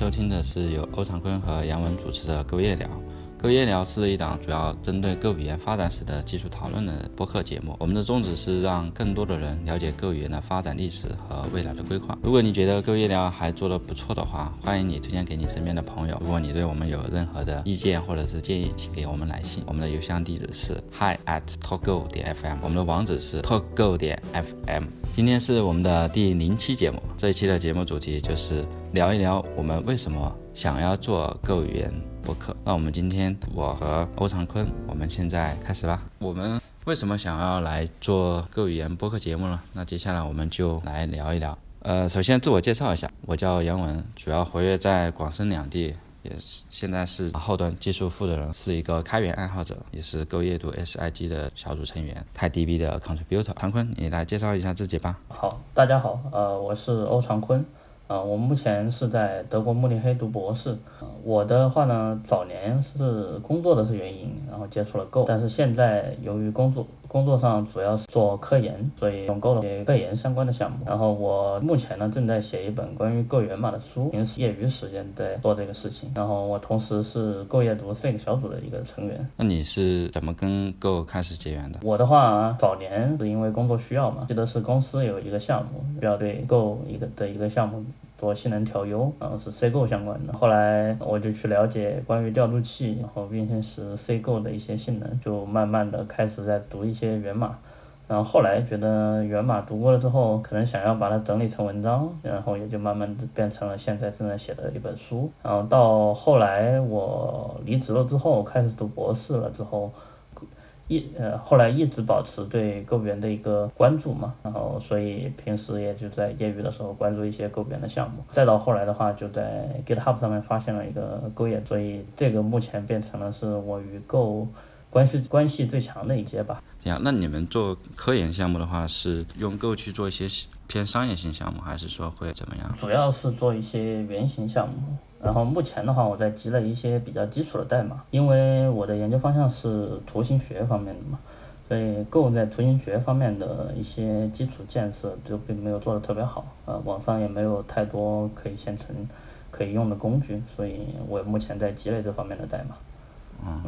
收听的是由欧长坤和杨文主持的《勾夜聊》。Go 夜聊是一档主要针对各语言发展史的技术讨论的播客节目。我们的宗旨是让更多的人了解 Go 语言的发展历史和未来的规划。如果你觉得 Go 夜聊还做得不错的话，欢迎你推荐给你身边的朋友。如果你对我们有任何的意见或者是建议，请给我们来信。我们的邮箱地址是 hi at talkgo 点 fm，我们的网址是 talkgo 点 fm。今天是我们的第零期节目，这一期的节目主题就是聊一聊我们为什么想要做 Go 语言。播客，那我们今天我和欧长坤，我们现在开始吧。我们为什么想要来做购语言播客节目呢？那接下来我们就来聊一聊。呃，首先自我介绍一下，我叫杨文，主要活跃在广深两地，也是现在是后端技术负责人，是一个开源爱好者，也是 Go 阅读 SIG 的小组成员泰 DB 的 contributor。长坤，你来介绍一下自己吧。好，大家好，呃，我是欧长坤。啊，我目前是在德国慕尼黑读博士。我的话呢，早年是工作的是原因，然后接触了 Go，但是现在由于工作工作上主要是做科研，所以用 Go 的些科研相关的项目。然后我目前呢正在写一本关于 Go 源码的书，平时业余时间在做这个事情。然后我同时是 Go 阅读这个小组的一个成员。那你是怎么跟 Go 开始结缘的？我的话，早年是因为工作需要嘛，记得是公司有一个项目需要对 Go 一个的一个项目。做性能调优，然后是 C Go 相关的。后来我就去了解关于调度器，然后运行时 C Go 的一些性能，就慢慢的开始在读一些源码。然后后来觉得源码读过了之后，可能想要把它整理成文章，然后也就慢慢的变成了现在正在写的一本书。然后到后来我离职了之后，开始读博士了之后。一呃，后来一直保持对购员的一个关注嘛，然后所以平时也就在业余的时候关注一些购员的项目，再到后来的话，就在 GitHub 上面发现了一个 Go 业，所以这个目前变成了是我与 Go 关系关系最强的一节吧。呀，那你们做科研项目的话，是用 Go 去做一些偏商业性项目，还是说会怎么样？主要是做一些原型项目。然后目前的话，我在积累一些比较基础的代码，因为我的研究方向是图形学方面的嘛，所以 Go 在图形学方面的一些基础建设就并没有做得特别好，呃，网上也没有太多可以现成可以用的工具，所以我目前在积累这方面的代码。嗯，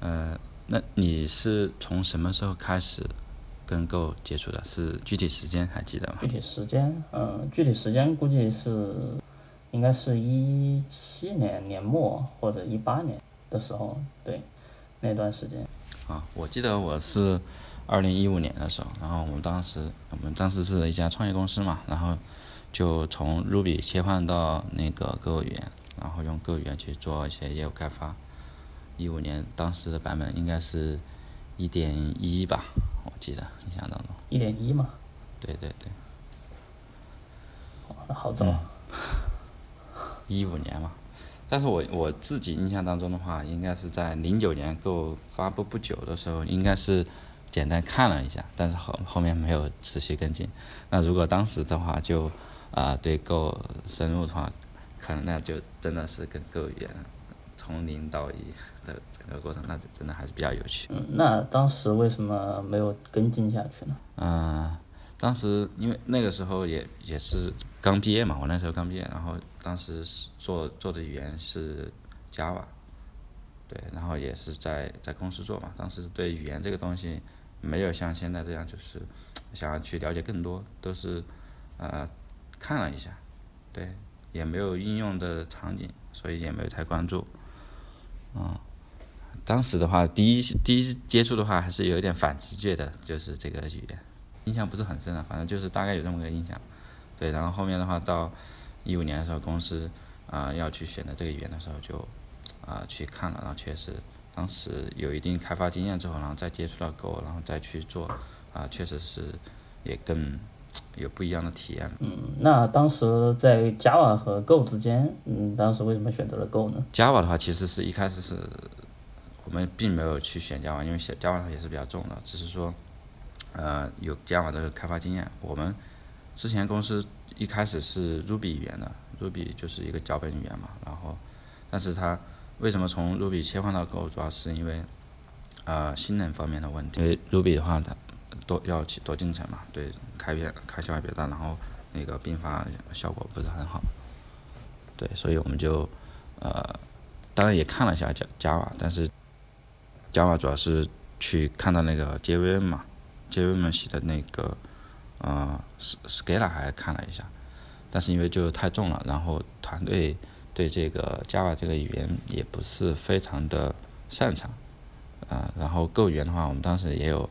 呃，那你是从什么时候开始跟 Go 接触的？是具体时间还记得吗？具体时间，嗯，具体时间估计是。应该是一七年年末或者一八年的时候，对，那段时间。啊，我记得我是二零一五年的时候，然后我们当时我们当时是一家创业公司嘛，然后就从 Ruby 切换到那个 Go 语言，然后用 Go 语言去做一些业务开发。一五年当时的版本应该是一点一吧，我记得印象当中。一点一嘛。对对对。哦，那好早。一五年嘛，但是我我自己印象当中的话，应该是在零九年 Go 发布不久的时候，应该是简单看了一下，但是后后面没有持续跟进。那如果当时的话，就啊对 Go 深入的话，可能那就真的是跟 Go 语言从零到一的整个过程，那就真的还是比较有趣。嗯，那当时为什么没有跟进下去呢？嗯。当时因为那个时候也也是刚毕业嘛，我那时候刚毕业，然后当时做做的语言是 Java，对，然后也是在在公司做嘛。当时对语言这个东西没有像现在这样，就是想要去了解更多，都是呃看了一下，对，也没有应用的场景，所以也没有太关注。嗯，当时的话，第一第一接触的话，还是有一点反直觉的，就是这个语言。印象不是很深了，反正就是大概有这么个印象，对。然后后面的话，到一五年的时候，公司啊要去选择这个语言的时候，就啊去看了，然后确实当时有一定开发经验之后，然后再接触到 Go，然后再去做啊，确实是也更有不一样的体验。嗯，那当时在 Java 和 Go 之间，嗯，当时为什么选择了 Go 呢？Java 的话，其实是一开始是我们并没有去选 Java，因为选 Java 也是比较重的，只是说。呃，有 Java 的开发经验。我们之前公司一开始是 Ruby 语言的，Ruby 就是一个脚本语言嘛。然后，但是它为什么从 Ruby 切换到 Go，主要是因为呃性能方面的问题。因为 Ruby 的话，它多要多进程嘛，对开源开销也比较大，然后那个并发效果不是很好。对，所以我们就呃，当然也看了一下 Java，但是 Java 主要是去看到那个 JVM 嘛，JVM 写的那个呃 Scala 还看了一下，但是因为就太重了，然后团队对这个 Java 这个语言也不是非常的擅长啊，然后 Go 语言的话，我们当时也有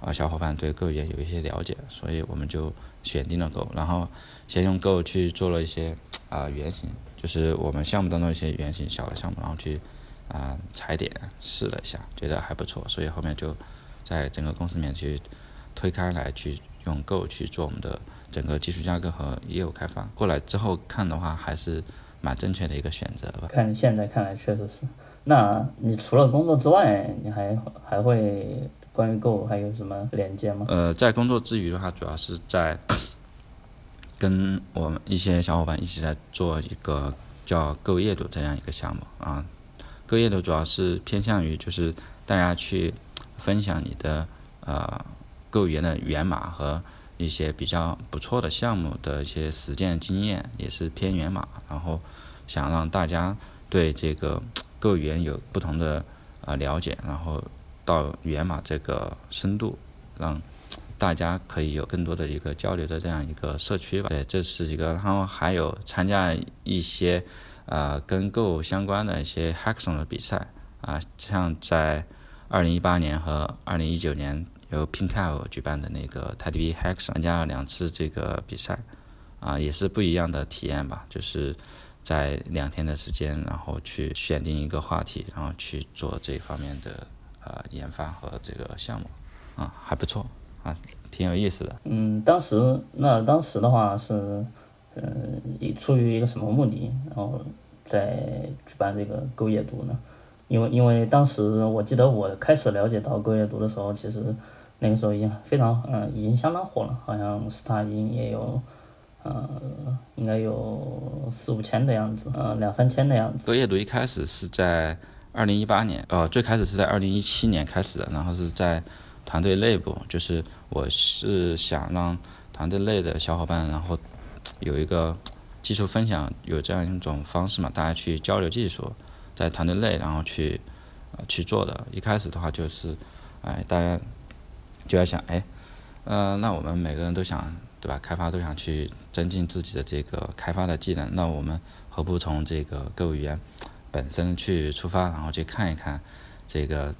啊小伙伴对 Go 语言有一些了解，所以我们就选定了 Go，然后先用 Go 去做了一些啊原型。就是我们项目当中一些原型小的项目，然后去啊踩点试了一下，觉得还不错，所以后面就在整个公司里面去推开来，去用 Go 去做我们的整个技术架构和业务开发。过来之后看的话，还是蛮正确的一个选择吧。看现在看来确实是。那你除了工作之外，你还还会关于 Go 还有什么连接吗？呃，在工作之余的话，主要是在。跟我们一些小伙伴一起在做一个叫“ Go 阅读”这样一个项目啊，“ Go 阅读”主要是偏向于就是大家去分享你的呃购源的源码和一些比较不错的项目的一些实践经验，也是偏源码，然后想让大家对这个购源有不同的呃了解，然后到源码这个深度让。大家可以有更多的一个交流的这样一个社区吧。对，这是一个，然后还有参加一些呃跟 Go 相关的一些 Hackathon 的比赛啊，像在二零一八年和二零一九年由 Pinkao 举办的那个 t e d d y h a c k s 参加了两次这个比赛啊，也是不一样的体验吧。就是在两天的时间，然后去选定一个话题，然后去做这方面的呃研发和这个项目啊，还不错。啊，挺有意思的。嗯，当时那当时的话是，嗯，出于一个什么目的，然后在举办这个 Go 阅读呢？因为因为当时我记得我开始了解到 Go 阅读的时候，其实那个时候已经非常嗯，已经相当火了，好像是他已经也有，呃，应该有四五千的样子，呃，两三千的样子。勾阅读一开始是在二零一八年，呃，最开始是在二零一七年开始的，然后是在。团队内部就是我是想让团队内的小伙伴，然后有一个技术分享，有这样一种方式嘛，大家去交流技术，在团队内然后去呃去做的。一开始的话就是，哎，大家就要想，哎，呃，那我们每个人都想对吧？开发都想去增进自己的这个开发的技能，那我们何不从这个各语言本身去出发，然后去看一看这个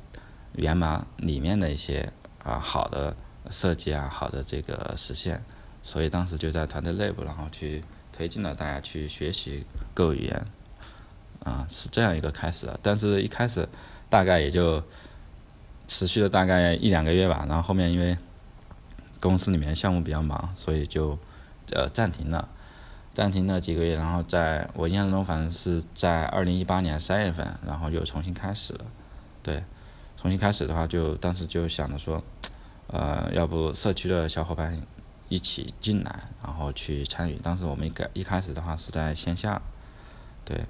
源码里面的一些。啊，好的设计啊，好的这个实现，所以当时就在团队内部，然后去推进了大家去学习 Go 语言，啊，是这样一个开始。但是一开始大概也就持续了大概一两个月吧，然后后面因为公司里面项目比较忙，所以就呃暂停了，暂停了几个月，然后在我印象中，反正是在二零一八年三月份，然后又重新开始了，对。重新开始的话，就当时就想着说，呃，要不社区的小伙伴一起进来，然后去参与。当时我们一开一开始的话是在线下，对，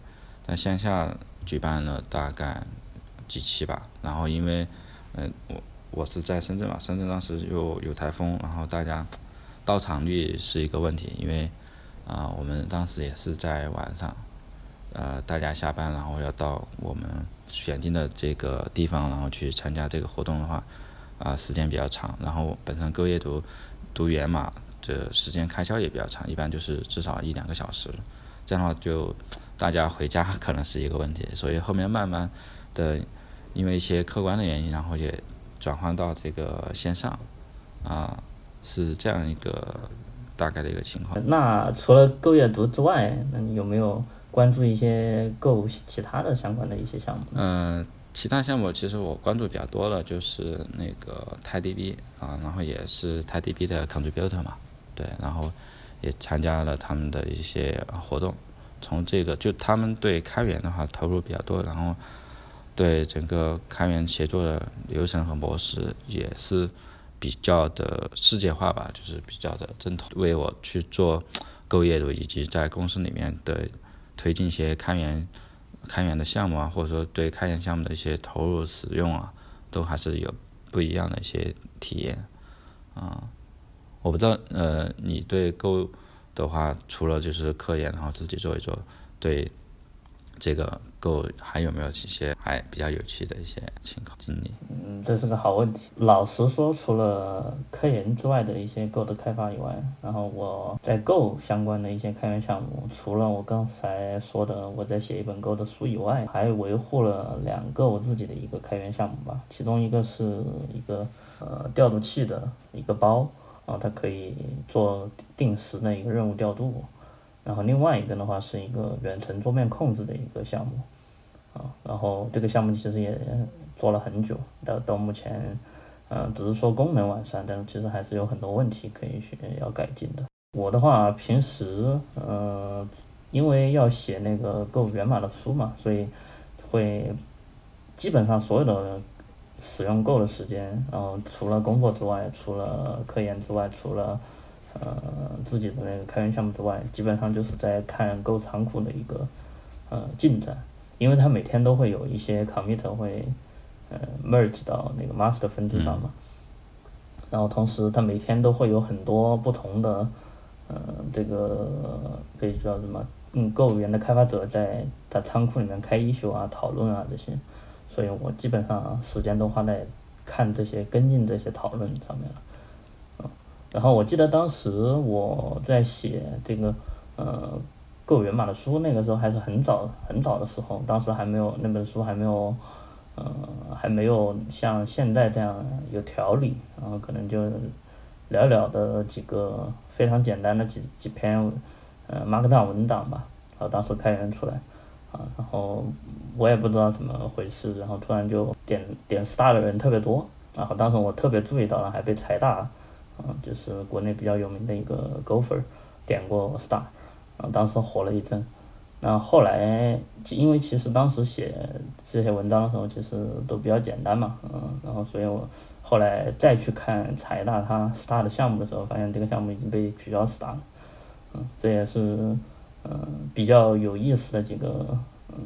在线下举办了大概几期吧。然后因为，嗯，我我是在深圳嘛，深圳当时又有台风，然后大家到场率是一个问题，因为啊，我们当时也是在晚上，呃，大家下班然后要到我们。选定的这个地方，然后去参加这个活动的话，啊，时间比较长。然后本身勾阅读读源码这时间开销也比较长，一般就是至少一两个小时。这样的话，就大家回家可能是一个问题。所以后面慢慢的，因为一些客观的原因，然后也转换到这个线上，啊，是这样一个大概的一个情况。那除了购阅读之外，那你有没有？关注一些 Go 其他的相关的一些项目。嗯，其他项目其实我关注比较多的，就是那个 TiDB 啊，然后也是 TiDB 的 contributor 嘛，对，然后也参加了他们的一些活动。从这个就他们对开源的话投入比较多，然后对整个开源协作的流程和模式也是比较的世界化吧，就是比较的正统，为我去做购业务以及在公司里面的。推进一些开源、开源的项目啊，或者说对开源项目的一些投入使用啊，都还是有不一样的一些体验啊。我不知道，呃，你对 Go 的话，除了就是科研，然后自己做一做，对这个 Go 还有没有一些还比较有趣的一些情况经历？嗯，这是个好问题。老实说，除了科研之外的一些 Go 的开发以外，然后我在 Go 相关的一些开源项目，除了我刚才说的我在写一本 Go 的书以外，还维护了两个我自己的一个开源项目吧。其中一个是一个呃调度器的一个包，然后它可以做定时的一个任务调度。然后另外一个的话是一个远程桌面控制的一个项目，啊，然后这个项目其实也做了很久，到到目前，嗯，只是说功能完善，但是其实还是有很多问题可以去要改进的。我的话平时，嗯，因为要写那个 Go 源码的书嘛，所以会基本上所有的使用 Go 的时间，然后除了工作之外，除了科研之外，除了呃，自己的那个开源项目之外，基本上就是在看 Go 仓库的一个呃进展，因为它每天都会有一些 commit 会呃 merge 到那个 master 分支上嘛，然后同时它每天都会有很多不同的呃这个可以叫什么嗯 Go 语言的开发者在在仓库里面开 issue 啊讨论啊这些，所以我基本上时间都花在看这些跟进这些讨论上面了。然后我记得当时我在写这个呃 Go 源码的书，那个时候还是很早很早的时候，当时还没有那本书还没有呃还没有像现在这样有条理，然后可能就寥寥的几个非常简单的几几篇呃 Markdown 文档吧，然后当时开源出来啊，然后我也不知道怎么回事，然后突然就点点 star 的人特别多，然后当时我特别注意到了，还被财大了。嗯，就是国内比较有名的一个 Gopher 点过 Star，啊，当时火了一阵。然后来，因为其实当时写这些文章的时候，其实都比较简单嘛，嗯，然后所以我后来再去看财大它 Star 的项目的时候，发现这个项目已经被取消 Star 了，嗯，这也是嗯比较有意思的几个嗯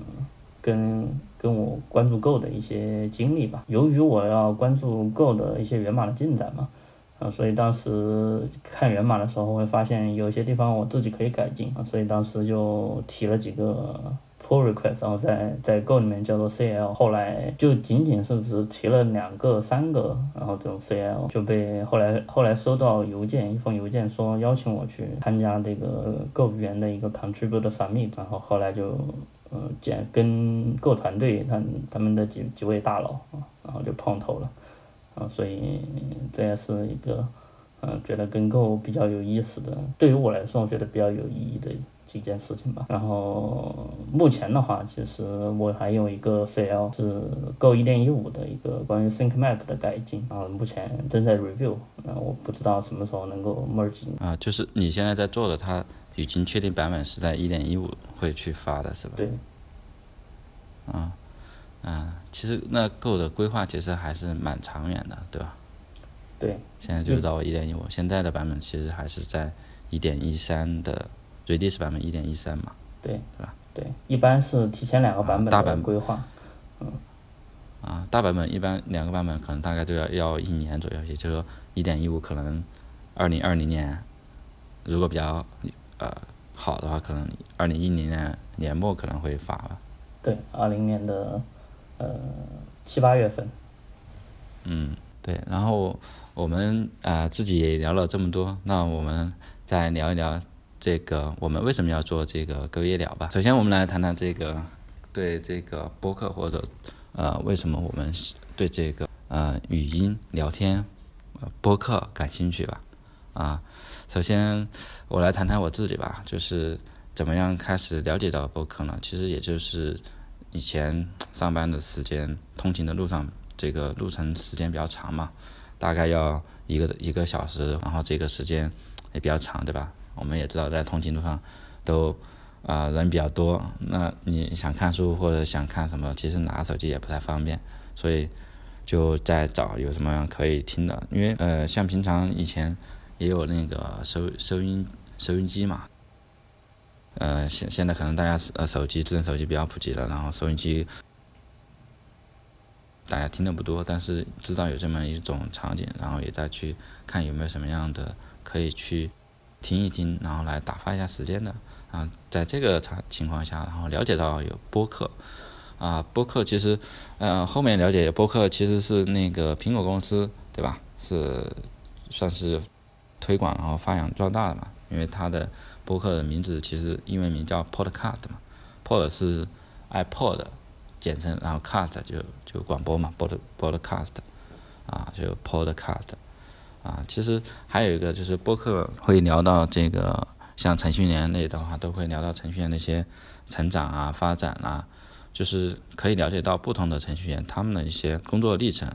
跟跟我关注 Go 的一些经历吧。由于我要关注 Go 的一些源码的进展嘛。啊，所以当时看源码的时候会发现有些地方我自己可以改进啊，所以当时就提了几个 pull request，然后在在 Go 里面叫做 CL，后来就仅仅是只提了两个、三个，然后这种 CL 就被后来后来收到邮件，一封邮件说邀请我去参加这个 Go 语言的一个 contribute summit，然后后来就嗯简跟 Go 团队他他们的几几位大佬啊，然后就碰头了。啊，所以这也是一个，嗯，觉得跟购比较有意思的，对于我来说，我觉得比较有意义的几件事情吧。然后目前的话，其实我还有一个 CL 是 Go 1.15的一个关于 ThinkMap 的改进，然后目前正在 review，那我不知道什么时候能够 merge。啊，就是你现在在做的，它已经确定版本是在1.15会去发的是吧？对。啊。嗯，其实那 Go 的规划其实还是蛮长远的，对吧？对。现在就到一点一五，现在的版本其实还是在一点一三的 release 版本一点一三嘛。对。对吧？对，一般是提前两个版本的规划。嗯。啊，大版本一般两个版本可能大概都要要一年左右，也就是说一点一五可能二零二零年如果比较呃好的话，可能二零一零年年末可能会发吧。对，二零年的。呃，七八月份。嗯，对。然后我们啊自己也聊了这么多，那我们再聊一聊这个我们为什么要做这个隔夜聊吧。首先，我们来谈谈这个对这个播客或者呃为什么我们对这个呃语音聊天播客感兴趣吧。啊，首先我来谈谈我自己吧，就是怎么样开始了解到播客呢？其实也就是。以前上班的时间，通勤的路上，这个路程时间比较长嘛，大概要一个一个小时，然后这个时间也比较长，对吧？我们也知道，在通勤路上都啊人比较多，那你想看书或者想看什么，其实拿手机也不太方便，所以就在找有什么可以听的，因为呃，像平常以前也有那个收收音收音机嘛。呃，现现在可能大家呃手机智能手机比较普及了，然后收音机大家听的不多，但是知道有这么一种场景，然后也在去看有没有什么样的可以去听一听，然后来打发一下时间的。啊，在这个场情况下，然后了解到有播客，啊，播客其实，呃，后面了解播客其实是那个苹果公司，对吧？是算是推广然后发扬壮大的嘛，因为它的播客的名字其实英文名叫 Podcast 嘛，Pod 是 iPod 简称，然后 Cast 就就广播嘛，Pod Podcast 啊，就 Podcast 啊，其实还有一个就是播客会聊到这个。像程序员类的话，都会聊到程序员那些成长啊、发展啊，就是可以了解到不同的程序员他们的一些工作历程，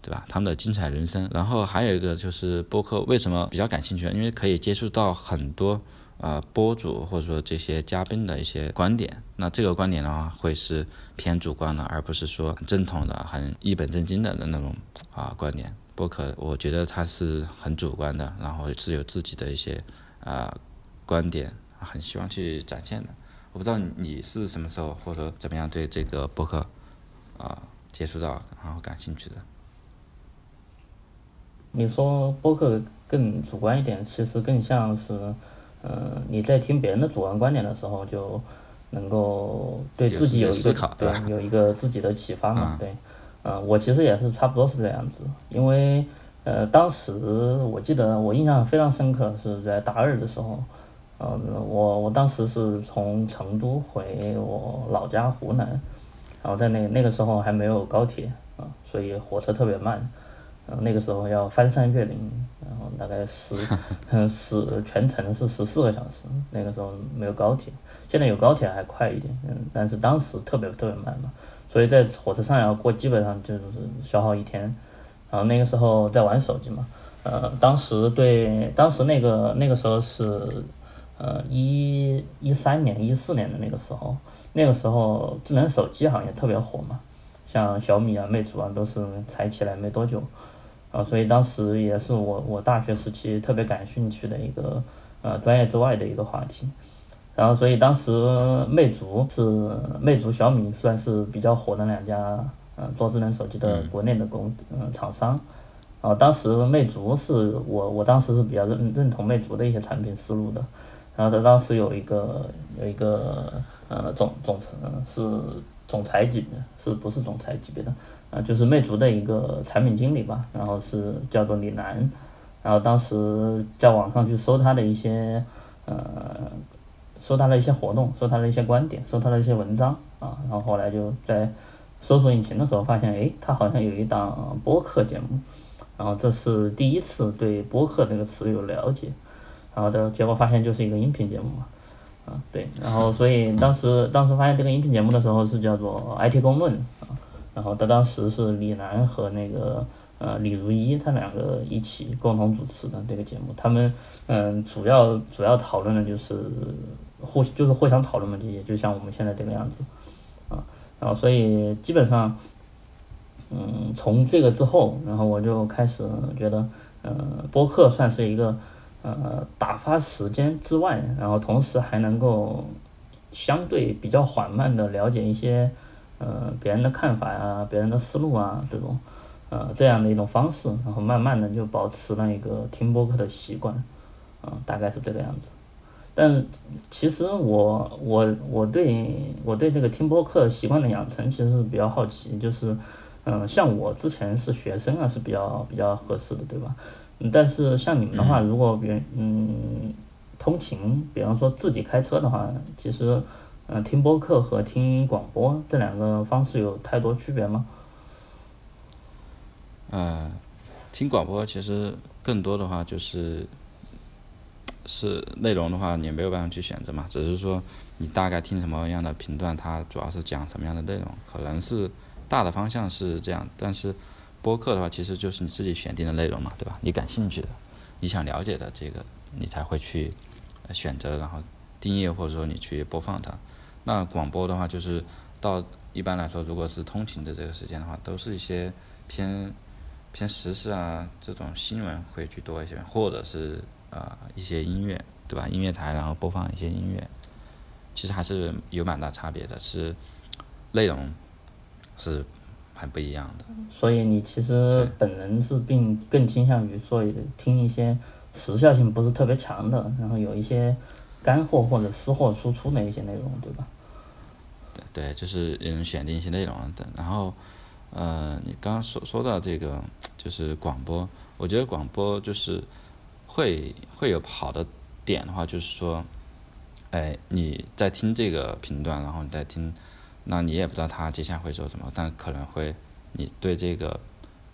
对吧？他们的精彩人生。然后还有一个就是播客为什么比较感兴趣？因为可以接触到很多呃播主或者说这些嘉宾的一些观点。那这个观点的话，会是偏主观的，而不是说很正统的、很一本正经的那种啊观点。播客我觉得它是很主观的，然后是有自己的一些啊。观点很希望去展现的，我不知道你是什么时候或者怎么样对这个博客啊接触到，然后感兴趣的。你说播客更主观一点，其实更像是，呃，你在听别人的主观观点的时候，就能够对自己有一个对有一个自己的启发嘛？对，嗯，我其实也是差不多是这样子，因为呃，当时我记得我印象非常深刻，是在大二的时候。嗯，我我当时是从成都回我老家湖南，然后在那那个时候还没有高铁啊，所以火车特别慢，然后那个时候要翻山越岭，大概十嗯 十全程是十四个小时，那个时候没有高铁，现在有高铁还快一点，嗯，但是当时特别特别慢嘛，所以在火车上要过基本上就是消耗一天，然后那个时候在玩手机嘛，呃，当时对当时那个那个时候是。呃，一一三年、一四年的那个时候，那个时候智能手机行业特别火嘛，像小米啊、魅族啊都是才起来没多久，啊，所以当时也是我我大学时期特别感兴趣的一个呃专业之外的一个话题，然后所以当时魅族是魅族、小米算是比较火的两家呃做智能手机的国内的公嗯厂商，啊，当时魅族是我我当时是比较认认同魅族的一些产品思路的。然后他当时有一个有一个呃总总是总裁级的，是不是总裁级别的？啊，就是魅族的一个产品经理吧，然后是叫做李楠，然后当时在网上去搜他的一些呃，搜他的一些活动，搜他的一些观点，搜他的一些文章啊，然后后来就在搜索引擎的时候发现，哎，他好像有一档播客节目，然后这是第一次对播客这个词有了解。然后的结果发现就是一个音频节目嘛，啊对，然后所以当时当时发现这个音频节目的时候是叫做 IT 公论啊，然后他当时是李楠和那个呃李如一他两个一起共同主持的这个节目，他们嗯主要主要讨论的就是互就是互相讨论嘛，这些就像我们现在这个样子啊，然后所以基本上嗯从这个之后，然后我就开始觉得呃播客算是一个。呃，打发时间之外，然后同时还能够相对比较缓慢的了解一些呃别人的看法呀、别人的思路啊这种呃这样的一种方式，然后慢慢的就保持了一个听播客的习惯，啊，大概是这个样子。但其实我我我对我对这个听播客习惯的养成其实是比较好奇，就是嗯，像我之前是学生啊，是比较比较合适的，对吧？但是像你们的话，如果比嗯通勤，比方说自己开车的话，其实嗯听播客和听广播这两个方式有太多区别吗？呃，听广播其实更多的话就是是内容的话，你没有办法去选择嘛，只是说你大概听什么样的频段，它主要是讲什么样的内容，可能是大的方向是这样，但是。播客的话，其实就是你自己选定的内容嘛，对吧？你感兴趣的，你想了解的这个，你才会去选择，然后订阅或者说你去播放它。那广播的话，就是到一般来说，如果是通勤的这个时间的话，都是一些偏偏时事啊这种新闻会去多一些，或者是啊一些音乐，对吧？音乐台然后播放一些音乐，其实还是有蛮大差别的，是内容是。还不一样的，所以你其实本人是并更倾向于做听一些时效性不是特别强的，然后有一些干货或者私货输出的一些内容，对吧？对对，就是嗯选定一些内容的。然后，呃，你刚刚说说到这个就是广播，我觉得广播就是会会有好的点的话，就是说，哎，你在听这个频段，然后你在听，那你也不知道他接下来会说什么，但可能会你对这个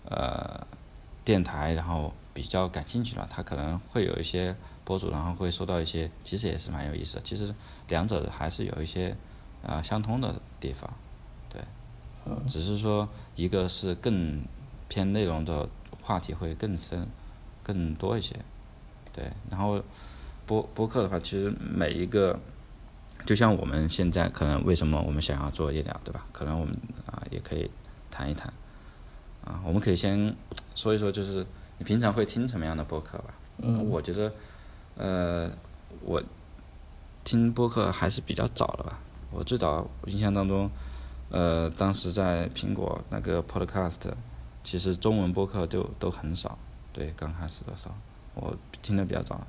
呃电台然后比较感兴趣了，他可能会有一些博主，然后会收到一些，其实也是蛮有意思的。其实两者还是有一些。啊，相通的地方，对，只是说一个是更偏内容的话题会更深、更多一些，对。然后播播客的话，其实每一个，就像我们现在可能为什么我们想要做医疗，对吧？可能我们啊也可以谈一谈，啊，我们可以先说一说，就是你平常会听什么样的播客吧？嗯，我觉得，呃，我听播客还是比较早的吧。我最早印象当中，呃，当时在苹果那个 Podcast，其实中文播客就都很少。对，刚开始的时候，我听的比较早。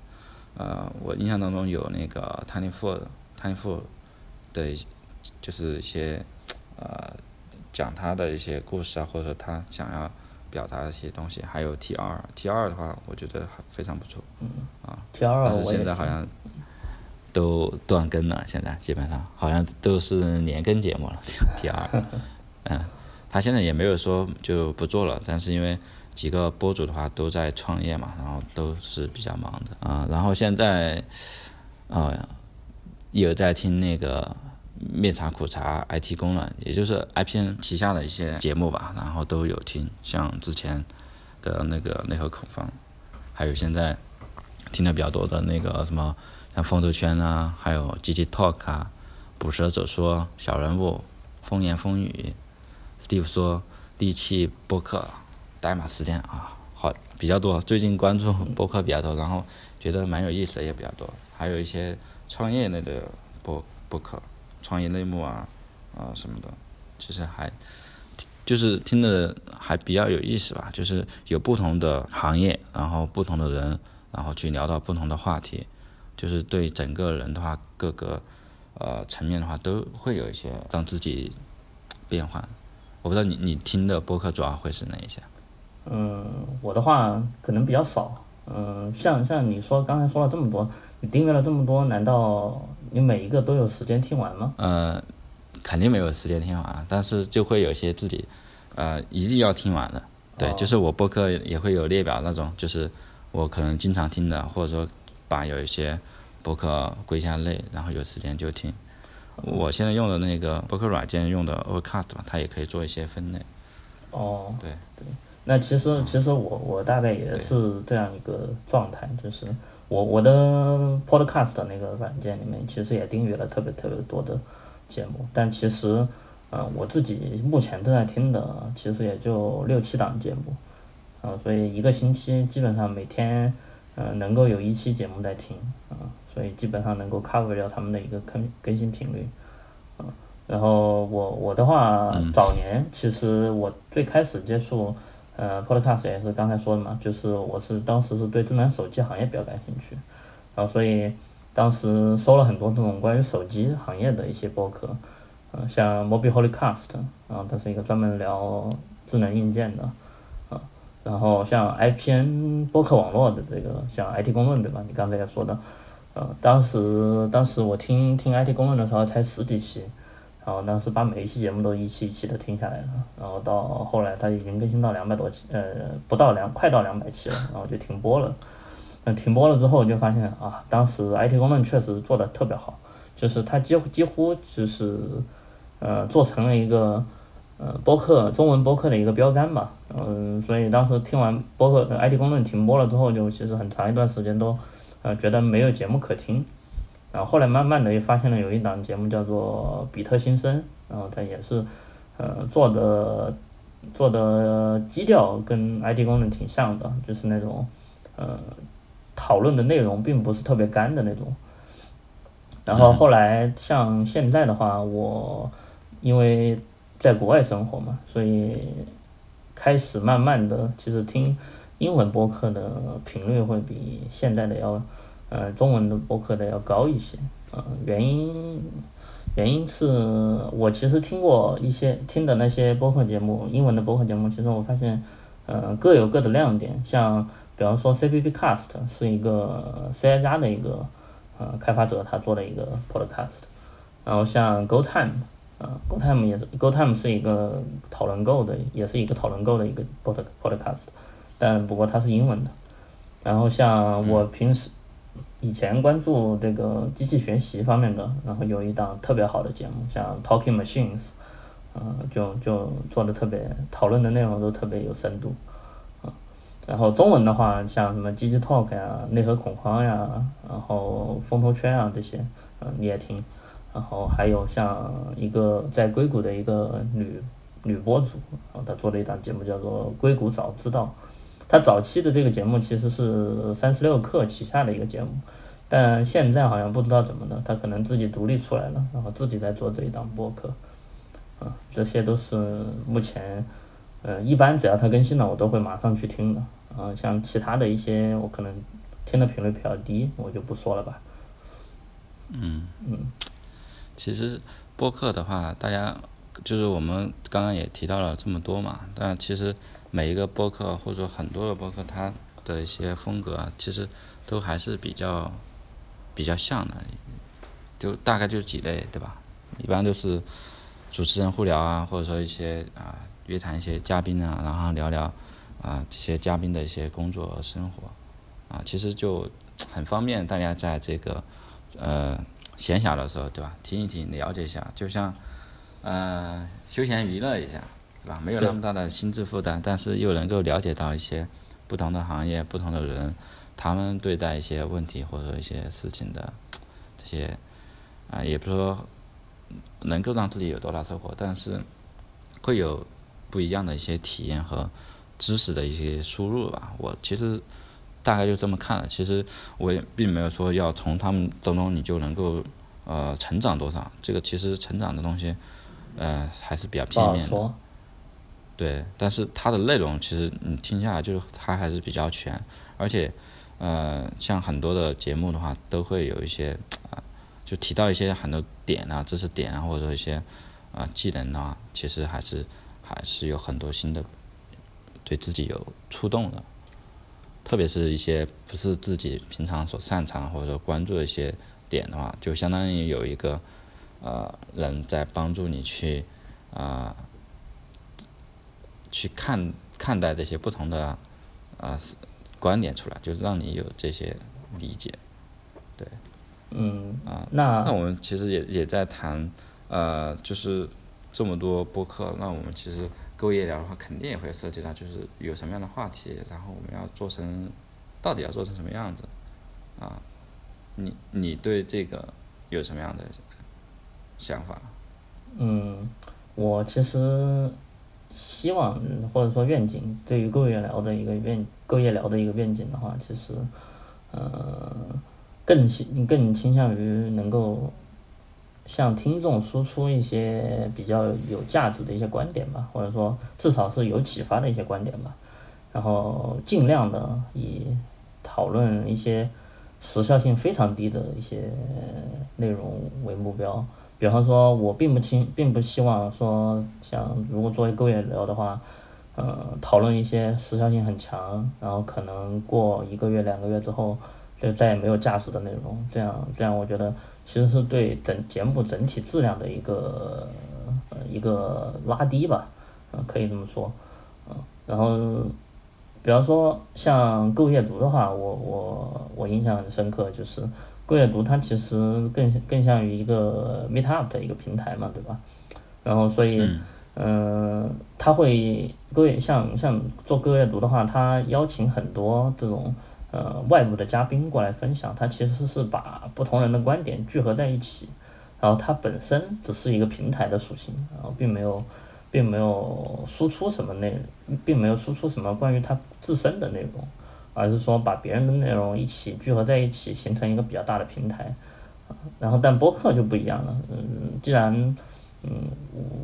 呃，我印象当中有那个 Tiny Four，Tiny Four 的，就是一些呃讲他的一些故事啊，或者说他想要表达的一些东西。还有 T 二，T 二的话，我觉得非常不错。嗯。啊。T 二但是现在好像。都断更了，现在基本上好像都是年更节目了。T 二，嗯，他现在也没有说就不做了，但是因为几个博主的话都在创业嘛，然后都是比较忙的啊。然后现在啊，有在听那个灭茶苦茶 IT 功能，也就是 IPN 旗下的一些节目吧，然后都有听，像之前的那个内核恐慌，还有现在听的比较多的那个什么。像风投圈啊，还有 GG Talk 啊，捕蛇者说小人物，风言风语，Steve 说第一期播客，代码时间啊，好比较多。最近关注播客比较多，然后觉得蛮有意思的也比较多。还有一些创业类的播播客，创业内幕啊啊什么的，其实还就是听的还比较有意思吧。就是有不同的行业，然后不同的人，然后去聊到不同的话题。就是对整个人的话，各个呃层面的话，都会有一些让自己变化。我不知道你你听的播客主要会是哪一些？嗯，我的话可能比较少。嗯，像像你说刚才说了这么多，你订阅了这么多，难道你每一个都有时间听完吗？呃，肯定没有时间听完，但是就会有些自己呃一定要听完的。对，就是我播客也会有列表那种，就是我可能经常听的，或者说。把有一些播客归下类，然后有时间就听。我现在用的那个播客软件用的 Overcast 吧，它也可以做一些分类。哦，对对。那其实其实我我大概也是这样一个状态，就是我我的 Podcast 那个软件里面其实也订阅了特别特别多的节目，但其实嗯我自己目前正在听的其实也就六七档节目，嗯，所以一个星期基本上每天。嗯，能够有一期节目在听，啊，所以基本上能够 cover 掉他们的一个更更新频率，啊，然后我我的话，早年其实我最开始接触，呃，podcast 也是刚才说的嘛，就是我是当时是对智能手机行业比较感兴趣，然后所以当时搜了很多这种关于手机行业的一些博客，嗯，像 Mobile Holycast，啊，它是一个专门聊智能硬件的。然后像 IPN 播客网络的这个，像 IT 公论对吧？你刚才也说的，呃，当时当时我听听 IT 公论的时候才十几期，然后当时把每一期节目都一期一期的听下来了，然后到后来它已经更新到两百多期，呃，不到两快到两百期了，然后就停播了。那停播了之后就发现啊，当时 IT 公论确实做的特别好，就是它几乎几乎就是呃做成了一个。呃，播客中文播客的一个标杆吧，嗯，所以当时听完播客 IT 公论停播了之后，就其实很长一段时间都，呃，觉得没有节目可听，然后后来慢慢的又发现了有一档节目叫做比特新生，然后它也是，呃，做的做的基调跟 ID 功能挺像的，就是那种，呃，讨论的内容并不是特别干的那种，然后后来像现在的话，我因为。在国外生活嘛，所以开始慢慢的，其实听英文播客的频率会比现在的要，呃，中文的播客的要高一些。呃，原因原因是我其实听过一些听的那些播客节目，英文的播客节目，其实我发现，呃，各有各的亮点。像比方说 CPP Cast 是一个 CI 加的一个呃开发者他做的一个 podcast，然后像 Go Time。啊，Go Time 也是，Go Time 是一个讨论 Go 的，也是一个讨论 Go 的一个 pod podcast，但不过它是英文的。然后像我平时以前关注这个机器学习方面的，然后有一档特别好的节目，像 Talking Machines，嗯，就就做的特别，讨论的内容都特别有深度。啊，然后中文的话，像什么机器 Talk 呀、内核恐慌呀，然后风投圈啊这些，嗯，你也听。然后还有像一个在硅谷的一个女女博主，然后她做了一档节目叫做《硅谷早知道》。她早期的这个节目其实是三十六氪旗下的一个节目，但现在好像不知道怎么的，他可能自己独立出来了，然后自己在做这一档播客。啊，这些都是目前，呃，一般只要他更新了，我都会马上去听的。啊，像其他的一些我可能听的频率比较低，我就不说了吧。嗯嗯。其实播客的话，大家就是我们刚刚也提到了这么多嘛，但其实每一个播客或者说很多的播客，它的一些风格啊其实都还是比较比较像的，就大概就几类，对吧？一般都是主持人互聊啊，或者说一些啊约谈一些嘉宾啊，然后聊聊啊这些嘉宾的一些工作和生活啊，其实就很方便大家在这个呃。闲暇的时候，对吧？听一听，了解一下，就像，呃，休闲娱乐一下，对吧？没有那么大的心智负担，但是又能够了解到一些不同的行业、不同的人，他们对待一些问题或者说一些事情的这些，啊，也不是说能够让自己有多大收获，但是会有不一样的一些体验和知识的一些输入吧。我其实。大概就这么看了，其实我也并没有说要从他们当中你就能够呃成长多少，这个其实成长的东西，呃还是比较片面的。对，但是它的内容其实你听下来就是它还是比较全，而且呃像很多的节目的话都会有一些啊，就提到一些很多点啊知识点啊或者说一些啊技能啊，其实还是还是有很多新的对自己有触动的。特别是一些不是自己平常所擅长或者说关注的一些点的话，就相当于有一个呃人在帮助你去啊去看看待这些不同的啊观点出来，就是让你有这些理解，对，嗯啊那那我们其实也也在谈呃就是这么多播客，那我们其实。各业聊的话，肯定也会涉及到，就是有什么样的话题，然后我们要做成，到底要做成什么样子，啊，你你对这个有什么样的想法？嗯，我其实希望或者说愿景，对于各业聊的一个愿，各业聊的一个愿景的话，其实，呃，更倾更倾向于能够。向听众输出一些比较有价值的一些观点吧，或者说至少是有启发的一些观点吧，然后尽量的以讨论一些时效性非常低的一些内容为目标。比方说，我并不轻，并不希望说像如果作为各位聊的话，呃，讨论一些时效性很强，然后可能过一个月、两个月之后。就再也没有价值的内容，这样这样，我觉得其实是对整节目整体质量的一个呃一个拉低吧，嗯，可以这么说，嗯，然后比方说像购阅读的话，我我我印象很深刻，就是购阅读它其实更更像于一个 Meet Up 的一个平台嘛，对吧？然后所以嗯，它会各位像像做购阅读的话，它邀请很多这种。呃，外部的嘉宾过来分享，它其实是把不同人的观点聚合在一起，然后它本身只是一个平台的属性，然后并没有，并没有输出什么内，并没有输出什么关于它自身的内容，而是说把别人的内容一起聚合在一起，形成一个比较大的平台，然后但播客就不一样了，嗯，既然，嗯，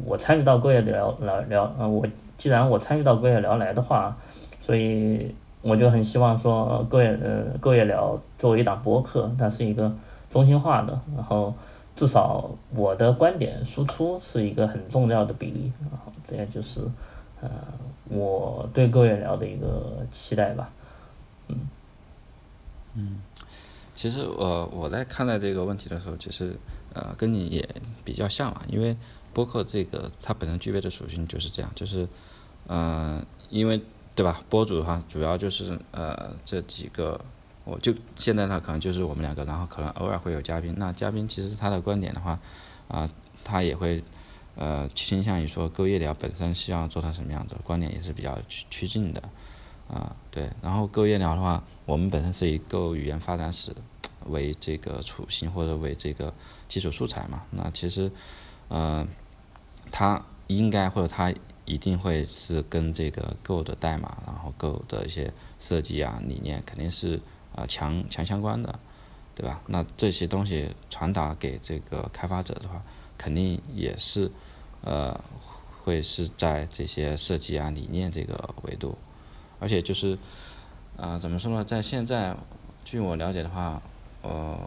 我参与到各业聊来聊，呃，我既然我参与到各业聊来的话，所以。我就很希望说各业呃各业聊作为一档播客，它是一个中心化的，然后至少我的观点输出是一个很重要的比例，然后这也就是呃我对 Go 业聊的一个期待吧，嗯。嗯，其实我我在看待这个问题的时候，其实呃跟你也比较像嘛，因为播客这个它本身具备的属性就是这样，就是呃，因为对吧？播主的话主要就是呃这几个，我就现在呢可能就是我们两个，然后可能偶尔会有嘉宾。那嘉宾其实他的观点的话啊，他也会呃倾向于说，勾夜聊本身希望做成什么样子，观点也是比较趋趋近的。啊，对，然后 Go 夜聊的话，我们本身是以 Go 语言发展史为这个雏形或者为这个基础素材嘛。那其实，呃，它应该或者它一定会是跟这个 Go 的代码，然后 Go 的一些设计啊理念肯定是啊强强相关的，对吧？那这些东西传达给这个开发者的话，肯定也是呃会是在这些设计啊理念这个维度。而且就是，啊，怎么说呢？在现在，据我了解的话，呃，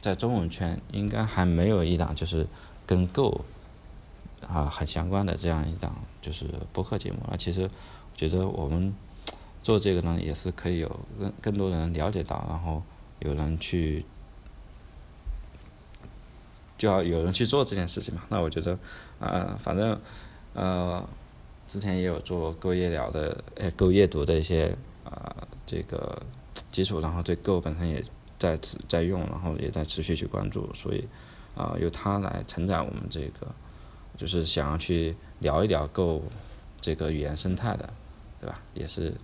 在中文圈应该还没有一档就是跟 Go 啊很相关的这样一档就是播客节目。那其实觉得我们做这个呢，也是可以有更更多人了解到，然后有人去，就要有人去做这件事情嘛。那我觉得，啊，反正，呃。之前也有做 Go 夜聊的，呃，Go 夜读的一些啊这个基础，然后对 Go 本身也在在用，然后也在持续去关注，所以啊由他来承载我们这个，就是想要去聊一聊 Go 这个语言生态的，对吧？也是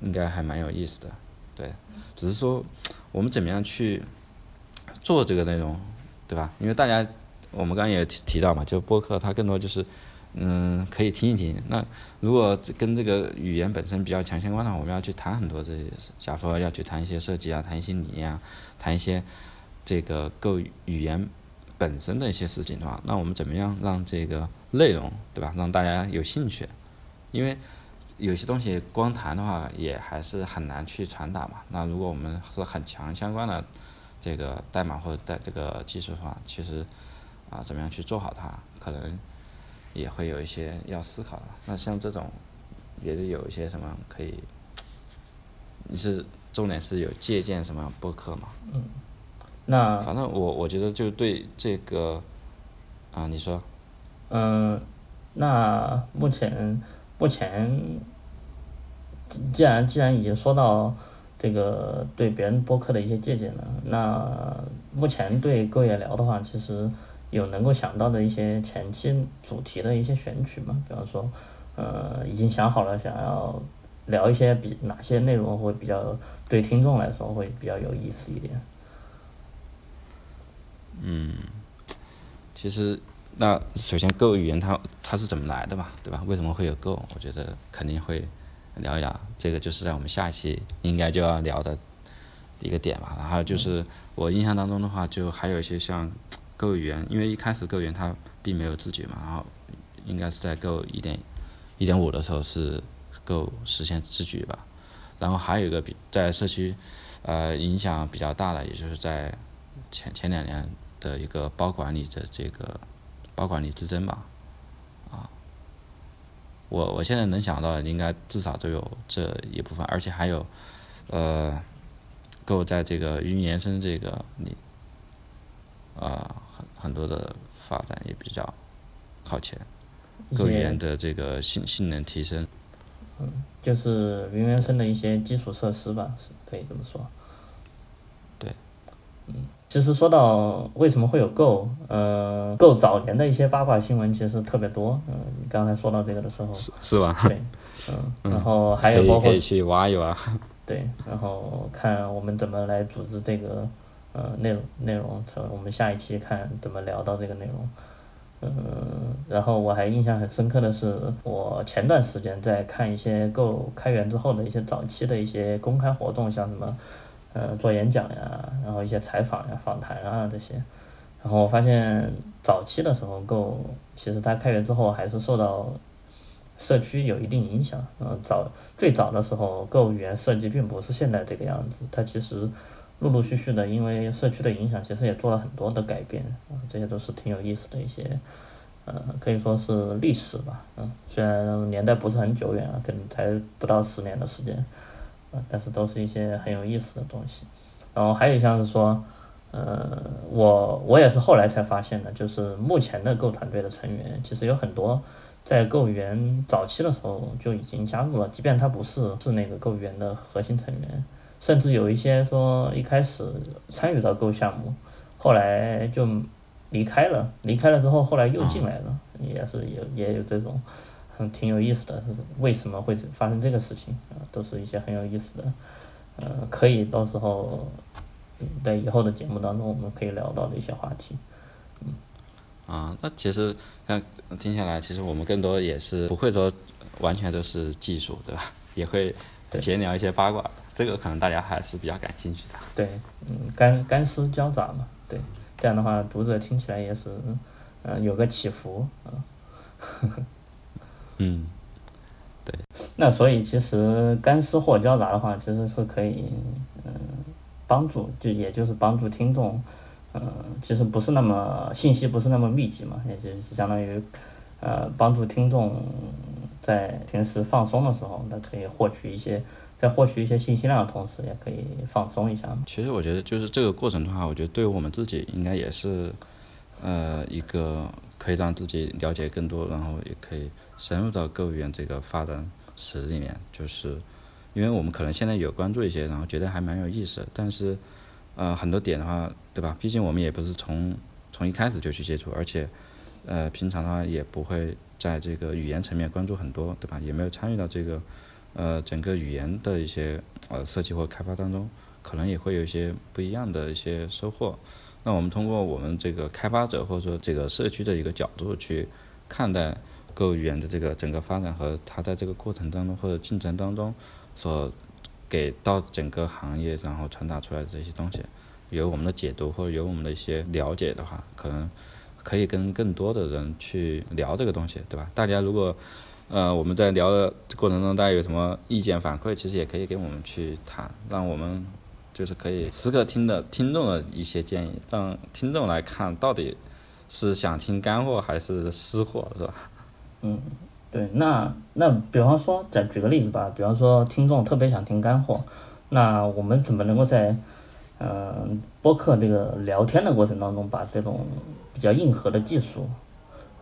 应该还蛮有意思的，对，只是说我们怎么样去做这个内容，对吧？因为大家我们刚刚也提提到嘛，就播客它更多就是。嗯，可以听一听。那如果跟这个语言本身比较强相关的，我们要去谈很多这些事。假如说要去谈一些设计啊，谈一些理念啊，谈一些这个够语言本身的一些事情的话，那我们怎么样让这个内容，对吧？让大家有兴趣？因为有些东西光谈的话，也还是很难去传达嘛。那如果我们是很强相关的这个代码或者在这个技术的话，其实啊，怎么样去做好它，可能。也会有一些要思考的。那像这种，也得有一些什么可以？你是重点是有借鉴什么播客吗？嗯，那反正我我觉得就对这个，啊，你说？嗯，那目前目前，既然既然已经说到这个对别人播客的一些借鉴了，那目前对各位聊的话，其实。有能够想到的一些前期主题的一些选取吗？比方说，呃，已经想好了想要聊一些比哪些内容会比较对听众来说会比较有意思一点。嗯，其实那首先 Go 语言它它是怎么来的嘛，对吧？为什么会有 Go？我觉得肯定会聊一聊，这个就是在我们下一期应该就要聊的一个点吧。然后就是我印象当中的话，就还有一些像。Go 语言，因为一开始 Go 语言它并没有自觉嘛，然后应该是在够一点一点五的时候是够实现自觉吧。然后还有一个比在社区呃影响比较大的，也就是在前前两年的一个包管理的这个包管理之争吧。啊，我我现在能想到应该至少都有这一部分，而且还有呃够在这个云延伸这个你啊。很很多的发展也比较靠前，各语言的这个性性能提升，嗯，就是云原生的一些基础设施吧，是可以这么说。对，嗯，其实说到为什么会有 Go，呃，Go 早年的一些八卦新闻其实特别多，嗯，你刚才说到这个的时候，是是吧？对，嗯，然后还有包括可以去挖一挖，对，然后看我们怎么来组织这个。呃，内容内容，我们下一期看怎么聊到这个内容。嗯，然后我还印象很深刻的是，我前段时间在看一些 Go 开源之后的一些早期的一些公开活动，像什么，呃，做演讲呀，然后一些采访呀、访谈啊这些。然后我发现早期的时候，Go 其实它开源之后还是受到，社区有一定影响。呃，早最早的时候，购物语言设计并不是现在这个样子，它其实陆陆续续的，因为社区的影响，其实也做了很多的改变。啊，这些都是挺有意思的一些，呃，可以说是历史吧。嗯，虽然年代不是很久远啊，可能才不到十年的时间，啊，但是都是一些很有意思的东西。然后还有像是说。呃，我我也是后来才发现的，就是目前的购团队的成员，其实有很多在购物园早期的时候就已经加入了，即便他不是是那个购物园的核心成员，甚至有一些说一开始参与到购项目，后来就离开了，离开了之后后来又进来了，也是有也有这种，很挺有意思的，为什么会发生这个事情啊？都是一些很有意思的，呃，可以到时候。在以后的节目当中，我们可以聊到的一些话题，嗯，啊，那其实像听下来，其实我们更多也是不会说完全都是技术，对吧？也会闲聊一些八卦，这个可能大家还是比较感兴趣的。对，嗯，干干湿交杂嘛，对，这样的话读者听起来也是，嗯，有个起伏啊，嗯，对。那所以其实干湿或交杂的话，其实是可以，嗯。帮助就也就是帮助听众，嗯，其实不是那么信息不是那么密集嘛，也就是相当于，呃，帮助听众在平时放松的时候，那可以获取一些，在获取一些信息量的同时，也可以放松一下。其实我觉得就是这个过程的话，我觉得对于我们自己应该也是，呃，一个可以让自己了解更多，然后也可以深入到购物园这个发展史里面，就是。因为我们可能现在有关注一些，然后觉得还蛮有意思，但是，呃，很多点的话，对吧？毕竟我们也不是从从一开始就去接触，而且，呃，平常的话也不会在这个语言层面关注很多，对吧？也没有参与到这个，呃，整个语言的一些呃设计或开发当中，可能也会有一些不一样的一些收获。那我们通过我们这个开发者或者说这个社区的一个角度去看待购物语言的这个整个发展和它在这个过程当中或者进程当中。所给到整个行业，然后传达出来的这些东西，有我们的解读或者有我们的一些了解的话，可能可以跟更多的人去聊这个东西，对吧？大家如果呃我们在聊的过程中，大家有什么意见反馈，其实也可以给我们去谈，让我们就是可以时刻听的听众的一些建议，让听众来看到底是想听干货还是湿货，是吧？嗯。对，那那比方说，再举个例子吧，比方说听众特别想听干货，那我们怎么能够在，嗯，播客这个聊天的过程当中，把这种比较硬核的技术，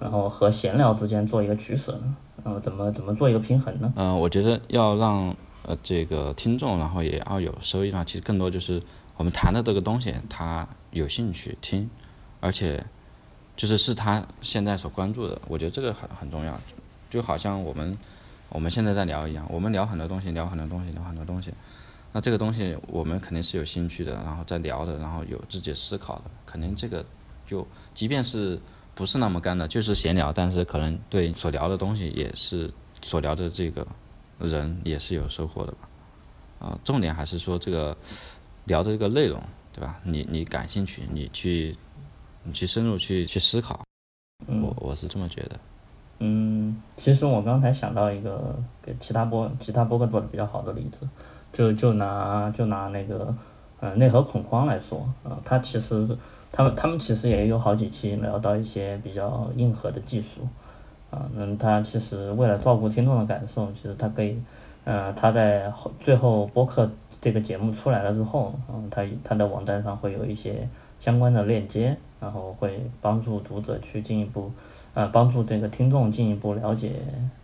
然后和闲聊之间做一个取舍呢？然后怎么怎么做一个平衡呢？嗯，我觉得要让呃这个听众，然后也要有收益的话，其实更多就是我们谈的这个东西，他有兴趣听，而且就是是他现在所关注的，我觉得这个很很重要。就好像我们我们现在在聊一样，我们聊很多东西，聊很多东西，聊很多东西。那这个东西我们肯定是有兴趣的，然后在聊的，然后有自己思考的，肯定这个就即便是不是那么干的，就是闲聊，但是可能对所聊的东西也是所聊的这个人也是有收获的吧。啊，重点还是说这个聊的这个内容，对吧？你你感兴趣，你去你去深入去去思考，我我是这么觉得。嗯，其实我刚才想到一个给其他播其他播客做的比较好的例子，就就拿就拿那个呃内核恐慌来说，呃，他其实他们他们其实也有好几期聊到一些比较硬核的技术，啊，嗯，他其实为了照顾听众的感受，其实他可以，呃，他在后最后播客这个节目出来了之后，嗯，他他的网站上会有一些相关的链接，然后会帮助读者去进一步。呃，帮助这个听众进一步了解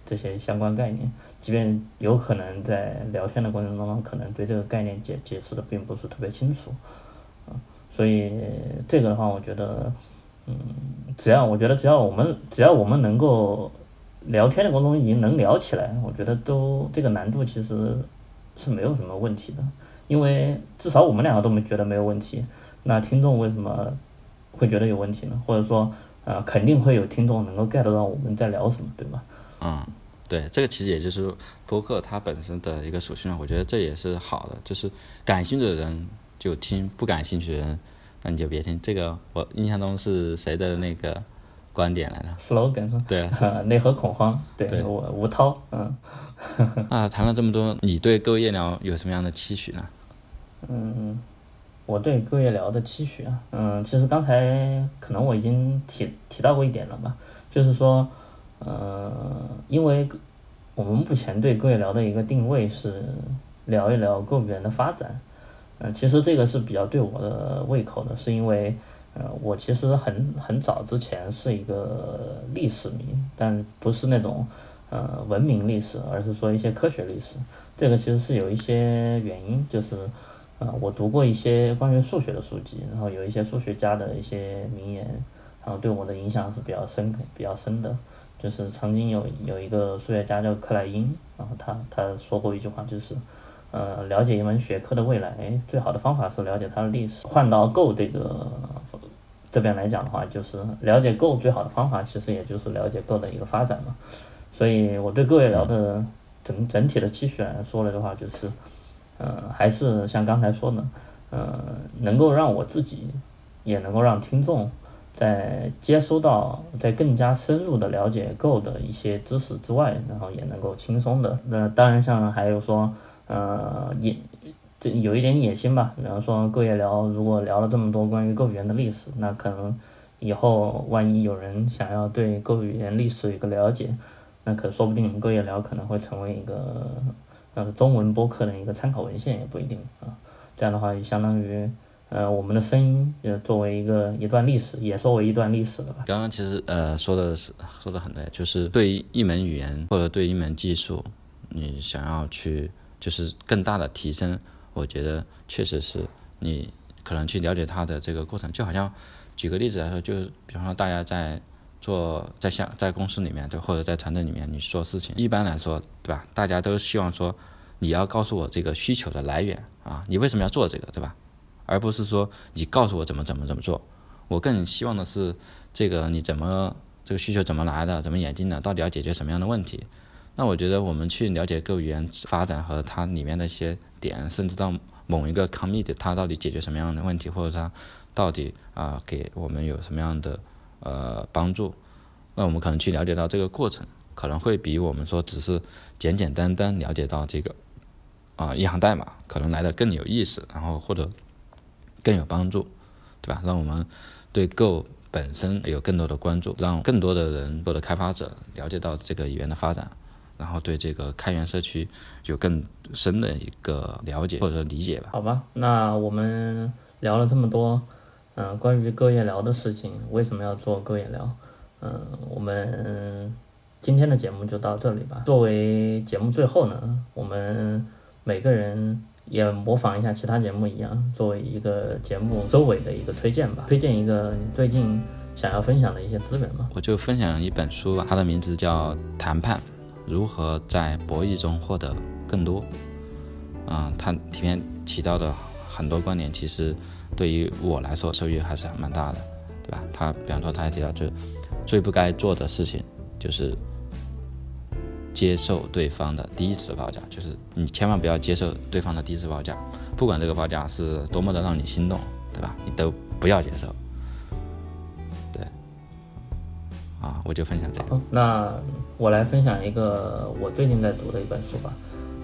这些相关概念，即便有可能在聊天的过程当中，可能对这个概念解解释的并不是特别清楚，啊，所以这个的话，我觉得，嗯，只要我觉得只要我们只要我们能够聊天的过程中已经能聊起来，我觉得都这个难度其实是没有什么问题的，因为至少我们两个都没觉得没有问题，那听众为什么会觉得有问题呢？或者说？啊，肯定会有听众能够 get 到我们在聊什么，对吧？嗯，对，这个其实也就是播客它本身的一个属性，我觉得这也是好的，就是感兴趣的人就听，不感兴趣的人那你就别听。这个我印象中是谁的那个观点来的。slogan 对啊，啊，内核恐慌，对对我吴涛，嗯那谈了这么多，你对各位夜聊有什么样的期许呢？嗯，我对各业聊的期许啊，嗯，其实刚才可能我已经提提到过一点了吧，就是说，呃，因为我们目前对各业聊的一个定位是聊一聊购物园的发展，嗯、其实这个是比较对我的胃口的，是因为。呃，我其实很很早之前是一个历史迷，但不是那种呃文明历史，而是说一些科学历史。这个其实是有一些原因，就是啊我读过一些关于数学的书籍，然后有一些数学家的一些名言，然后对我的影响是比较深比较深的。就是曾经有有一个数学家叫克莱因，然后他他说过一句话，就是。呃，了解一门学科的未来，最好的方法是了解它的历史。换到 Go 这个这边来讲的话，就是了解 Go 最好的方法，其实也就是了解 Go 的一个发展嘛。所以我对各位聊的整整体的期许来说了的话，就是，呃，还是像刚才说的，呃，能够让我自己，也能够让听众，在接收到在更加深入的了解 Go 的一些知识之外，然后也能够轻松的。那当然，像还有说。呃，野这有一点野心吧。比方说，各业聊如果聊了这么多关于购物园的历史，那可能以后万一有人想要对购物园历史有个了解，那可说不定各业聊可能会成为一个呃中文播客的一个参考文献，也不一定啊。这样的话，也相当于呃我们的声音呃作为一个一段历史，也作为一段历史了吧。刚刚其实呃说的是说的很对，就是对于一门语言或者对一门技术，你想要去。就是更大的提升，我觉得确实是你可能去了解它的这个过程，就好像举个例子来说，就是比方说大家在做在像在公司里面，对或者在团队里面，你做事情，一般来说，对吧？大家都希望说你要告诉我这个需求的来源啊，你为什么要做这个，对吧？而不是说你告诉我怎么怎么怎么做，我更希望的是这个你怎么这个需求怎么来的，怎么演进的，到底要解决什么样的问题。那我觉得我们去了解各语言发展和它里面的一些点，甚至到某一个 commit 它到底解决什么样的问题，或者它到底啊、给我们有什么样的呃帮助，那我们可能去了解到这个过程，可能会比我们说只是简简单单了解到这个啊、呃、一行代码，可能来的更有意思，然后或者更有帮助，对吧？让我们对 Go 本身有更多的关注，让更多的人或者开发者了解到这个语言的发展。然后对这个开源社区有更深的一个了解或者理解吧。好吧，那我们聊了这么多，嗯、关于各业聊的事情，为什么要做各业聊？嗯、我们今天的节目就到这里吧。作为节目最后呢，我们每个人也模仿一下其他节目一样，作为一个节目周围的一个推荐吧，推荐一个你最近想要分享的一些资源嘛。我就分享一本书吧，它的名字叫《谈判》。如何在博弈中获得更多？啊、嗯，它里面提到的很多观点，其实对于我来说收益还是蛮大的，对吧？他比方说，他还提到，就最不该做的事情就是接受对方的第一次报价，就是你千万不要接受对方的第一次报价，不管这个报价是多么的让你心动，对吧？你都不要接受。对，啊，我就分享这个。那我来分享一个我最近在读的一本书吧，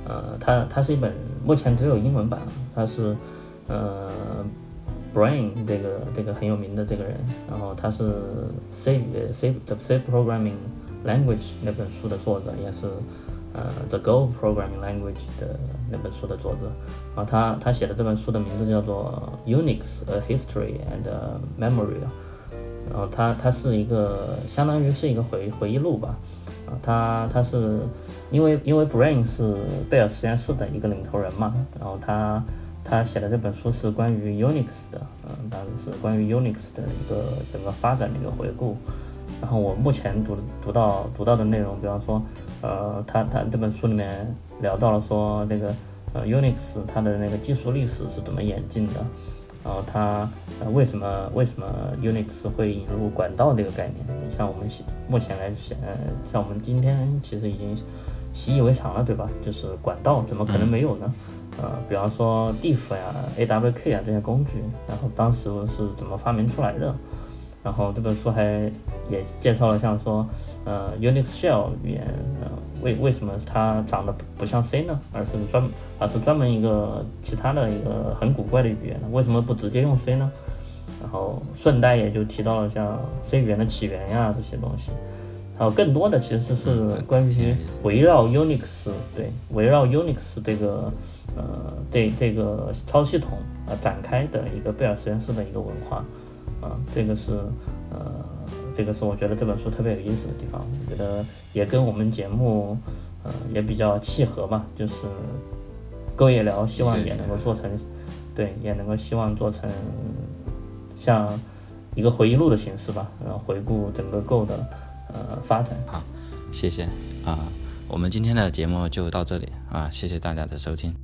呃，它它是一本目前只有英文版，它是呃 Brain 这个这个很有名的这个人，然后他是 Save Save the Save Programming Language 那本书的作者，也是呃 The Go Programming Language 的那本书的作者，然后他他写的这本书的名字叫做 Unix: A History and Memory。然后他他是一个相当于是一个回回忆录吧，啊，他他是因为因为 Brain 是贝尔实验室的一个领头人嘛，然后他他写的这本书是关于 Unix 的，嗯，当然是关于 Unix 的一个整个发展的一个回顾。然后我目前读读到读到的内容，比方说，呃，他他这本书里面聊到了说那个呃 Unix 它的那个技术历史是怎么演进的。然后它呃为什么为什么 Unix 会引入管道这个概念？像我们目前来想，呃，像我们今天其实已经习以为常了，对吧？就是管道怎么可能没有呢？呃，比方说 diff 呀、AWK 啊这些工具，然后当时是怎么发明出来的？然后这本书还也介绍了像说，呃，Unix Shell 语言，呃，为为什么它长得不像 C 呢？而是专而是专门一个其他的一个很古怪的语言呢？为什么不直接用 C 呢？然后顺带也就提到了像 C 语言的起源呀这些东西，还有更多的其实是关于围绕 Unix 对围绕 Unix 这个呃这这个操作系统啊展开的一个贝尔实验室的一个文化。啊，这个是，呃，这个是我觉得这本书特别有意思的地方。我觉得也跟我们节目，呃，也比较契合吧。就是勾夜聊，希望也能够做成，对，也能够希望做成像一个回忆录的形式吧，然后回顾整个 Go 的呃发展。好，谢谢啊，我们今天的节目就到这里啊，谢谢大家的收听。